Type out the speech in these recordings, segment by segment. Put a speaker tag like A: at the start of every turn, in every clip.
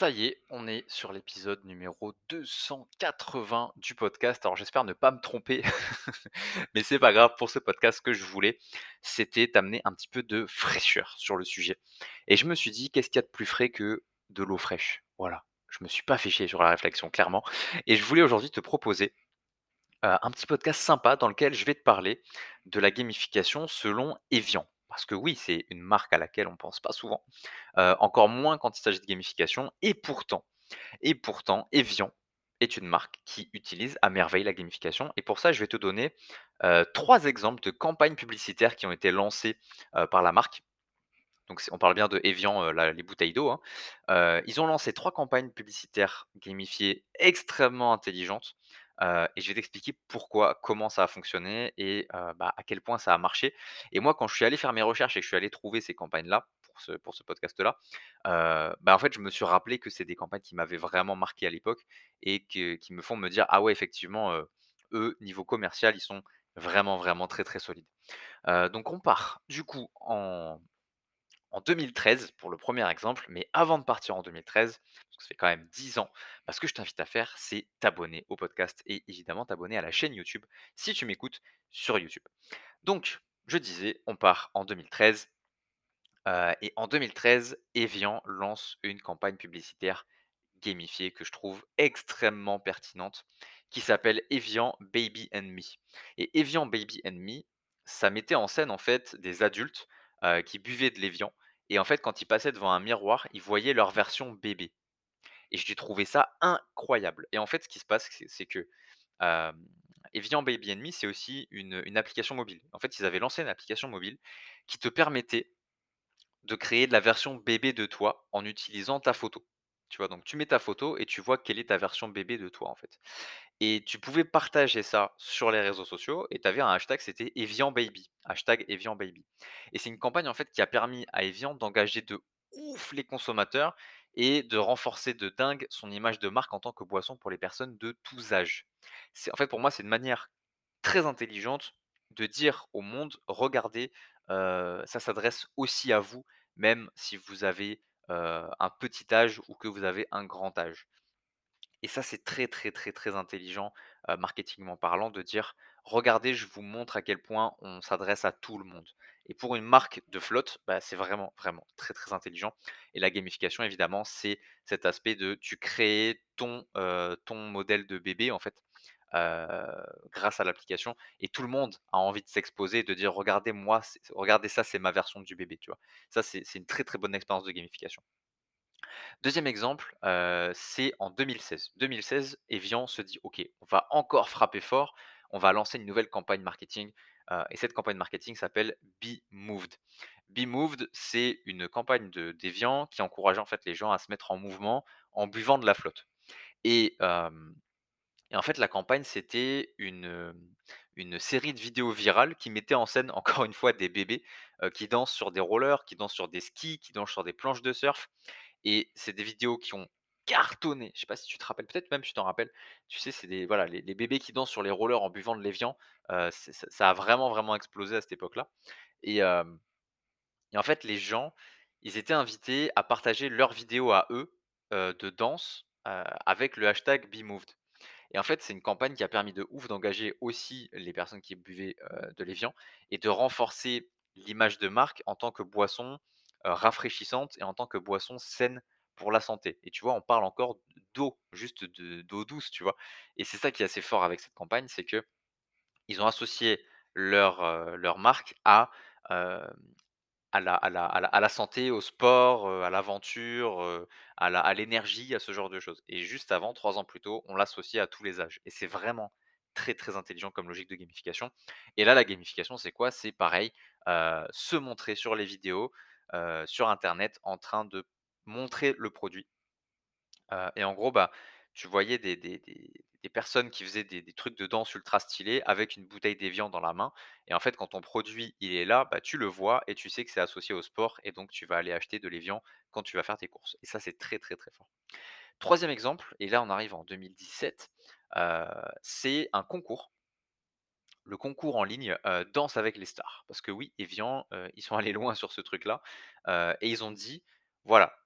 A: Ça y est, on est sur l'épisode numéro 280 du podcast. Alors j'espère ne pas me tromper, mais c'est pas grave. Pour ce podcast, ce que je voulais, c'était t'amener un petit peu de fraîcheur sur le sujet. Et je me suis dit, qu'est-ce qu'il y a de plus frais que de l'eau fraîche? Voilà, je me suis pas fiché sur la réflexion, clairement. Et je voulais aujourd'hui te proposer euh, un petit podcast sympa dans lequel je vais te parler de la gamification selon Evian. Parce que oui, c'est une marque à laquelle on ne pense pas souvent, encore moins quand il s'agit de gamification. Et pourtant, et pourtant, Evian est une marque qui utilise à merveille la gamification. Et pour ça, je vais te donner trois exemples de campagnes publicitaires qui ont été lancées par la marque. Donc, on parle bien de Evian, les bouteilles d'eau. hein. ils ont lancé trois campagnes publicitaires gamifiées extrêmement intelligentes et je vais t'expliquer pourquoi, comment ça a fonctionné et bah, à quel point ça a marché. Et moi, quand je suis allé faire mes recherches et que je suis allé trouver ces campagnes-là pour ce, pour ce podcast-là, bah, en fait, je me suis rappelé que c'est des campagnes qui m'avaient vraiment marqué à l'époque et qui me font me dire, ah ouais, effectivement, eux, niveau commercial, ils sont vraiment, vraiment très, très solides. donc, on part du coup en, en 2013 pour le premier exemple, mais avant de partir en 2013, parce que ça fait quand même 10 ans, bah, ce que je t'invite à faire, c'est t'abonner au podcast et évidemment t'abonner à la chaîne YouTube si tu m'écoutes sur YouTube. Donc, je disais, on part en 2013 euh, et en 2013, Evian lance une campagne publicitaire gamifiée que je trouve extrêmement pertinente qui s'appelle Evian Baby and Me. Et Evian Baby and Me, ça mettait en scène en fait des adultes euh, qui buvaient de l'Evian et en fait quand ils passaient devant un miroir, ils voyaient leur version bébé. Et j'ai trouvé ça incroyable. Et en fait, ce qui se passe, c'est que Evian Baby Me, c'est aussi une application mobile. En fait, ils avaient lancé une application mobile qui te permettait de créer de la version bébé de toi en utilisant ta photo. Tu vois, donc tu mets ta photo et tu vois quelle est ta version bébé de toi en fait. Et tu pouvais partager ça sur les réseaux sociaux et tu avais un hashtag, c'était Evian Baby. Hashtag Evian Baby. Et c'est une campagne en fait qui a permis à Evian d'engager de ouf les consommateurs et de renforcer de dingue son image de marque en tant que boisson pour les personnes de tous âges. En fait pour moi c'est une manière très intelligente de dire au monde regardez, euh, ça s'adresse aussi à vous, même si vous avez euh, un petit âge ou que vous avez un grand âge. Et ça, c'est très, très, très, très intelligent, heu, marketingment parlant, de dire: «Regardez, je vous montre à quel point on s'adresse à tout le monde» et pour une marque de flotte, bah, c'est vraiment, vraiment très, très intelligent. Et la gamification, évidemment, c'est cet aspect de tu crées ton, heu, ton modèle de bébé, en fait, grâce à l'application et tout le monde a envie de s'exposer de dire: «Regardez moi, regardez ça, c'est ma version du bébé», tu? Ça, c'est une très, très bonne expérience de gamification. Deuxième exemple, heu, c'est en 2016. 2016, Evian se dit: «OK, on va encore frapper fort, on va lancer une nouvelle campagne marketing», heu et cette campagne marketing s'appelle Be Moved. Be Moved, c'est une campagne de d'Evian qui encourageait en fait les gens à se mettre en mouvement en buvant de la flotte et en fait la campagne c'était une, hem, une série de vidéos virales qui mettaient en scène encore une fois des bébés, heu, qui dansent sur des rollers, qui dansent sur des skis, qui dansent sur des planches de surf et c'est des vidéos qui ont cartonné. Je sais pas si tu te rappelles, peut-être même tu t'en rappelles. Tu sais, c'est des voilà, les bébés qui dansent sur les rollers en buvant de l'évian, c'est ça a vraiment, vraiment explosé à cette époque-là et et en fait, les gens, ils étaient invités à partager leurs vidéos à eux, de danse, avec le hashtag #BeMoved et en fait, c'est une campagne qui a permis de ouf d'engager aussi les personnes qui buvaient, de l'évian et de renforcer l'image de marque en tant que boisson, rafraîchissante et en tant que boisson saine pour la santé et tu vois, on parle encore d'eau, juste de d'eau douce, tu vois? Et c'est ça qui est assez fort avec cette campagne, c'est qu'ils ont associé leur, leur marque à, à la à la à la santé, au sport, à l'aventure, à la à l'énergie, à ce genre de choses et juste avant, 3 ans plus tôt, on l'associait à tous les âges et c'est vraiment très, très intelligent comme logique de gamification et là, la gamification, c'est quoi? C'est pareil, se montrer sur les vidéos, sur internet en train de montrer le produit et en gros, bah, tu voyais des des personnes qui faisaient des trucs de danse ultra stylés avec une bouteille d'évian dans la main et en fait, quand ton produit, il est là, bah, tu le vois et tu sais que c'est associé au sport et donc tu vas aller acheter de l'évian quand tu vas faire tes courses et ça, c'est très, très, très fort. Troisième exemple et là, on arrive en 2017, heu, c'est un concours. Le concours en ligne, heu, Danse avec les stars. Parce que oui, Evian, heu, ils sont allés loin sur ce truc-là, et ils ont dit: «Voilà,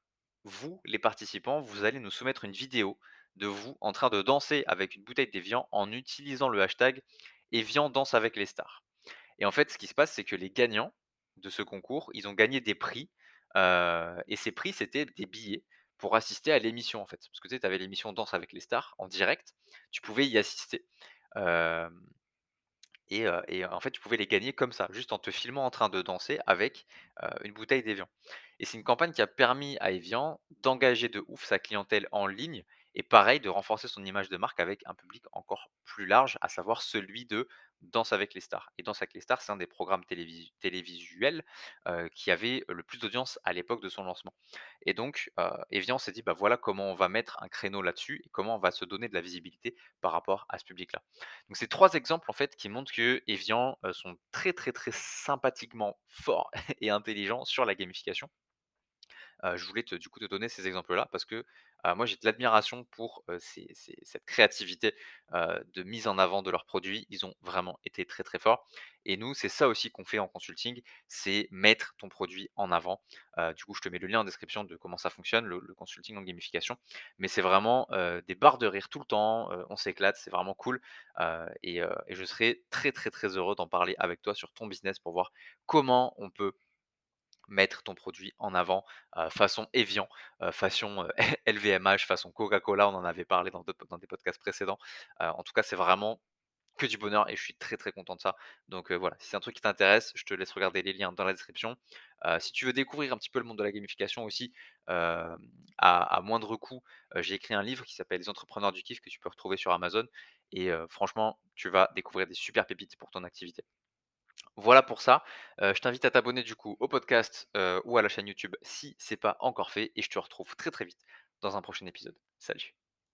A: vous, les participants, vous allez nous soumettre une vidéo de vous en train de danser avec une bouteille d'Evian en utilisant le hashtag Evian danse avec les stars. Et en fait, ce qui se passe, c'est que les gagnants de ce concours, ils ont gagné des prix, heu et ces prix, c'était des billets pour assister à l'émission, en fait. Parce que tu avais l'émission Danse avec les stars en direct, tu pouvais y assister, hem et en fait, tu pouvais les gagner comme ça, juste en te filmant en train de danser avec, heu, une bouteille d'Evian et c'est une campagne qui a permis à Evian d'engager de ouf sa clientèle en ligne et pareil, de renforcer son image de marque avec un public encore plus large, à savoir celui de Danse avec les stars et Danse avec les stars, c'est un des programmes télévisu télévisuels, qui avait le plus d'audience à l'époque de son lancement et donc Evian s'est dit: «Bah, voilà comment on va mettre un créneau là-dessus et comment on va se donner de la visibilité par rapport à ce public-là». Donc c'est 3 exemples en fait qui montrent que Evian, sont très, très, très sympathiquement forts et intelligents sur la gamification. Je voulais te du coup te donner ces exemples-là parce que, moi j'ai de l'admiration pour, cette créativité, de mise en avant de leurs produits. Ils ont vraiment été très, très forts et nous, c'est ça aussi qu'on fait en consulting, c'est mettre ton produit en avant. Du coup, je te mets le lien en description de comment ça fonctionne, le consulting en gamification, mais c'est vraiment, des barres de rire tout le temps, on s'éclate, c'est vraiment cool, et et je serai très, très, très heureux d'en parler avec toi sur ton business pour voir comment on peut mettre ton produit en avant, façon Evian, façon, LVMH, façon Coca-Cola, on en avait parlé dans des podcasts précédents. En tout cas, c'est vraiment que du bonheur et je suis très, très content de ça. Donc, voilà, si c'est un truc qui t'intéresse, je te laisse regarder les liens dans la description. Si tu veux découvrir un petit peu le monde de la gamification aussi, à à moindre coût, j'ai écrit un livre qui s'appelle «Les entrepreneurs du kiff» que tu peux retrouver sur Amazon et franchement, tu vas découvrir des super pépites pour ton activité. Voilà pour ça, heu, je t'invite à t'abonner du coup au podcast, heu, ou à la chaîne YouTube si c'est pas encore fait et je te retrouve très, très vite dans un prochain épisode. Salut.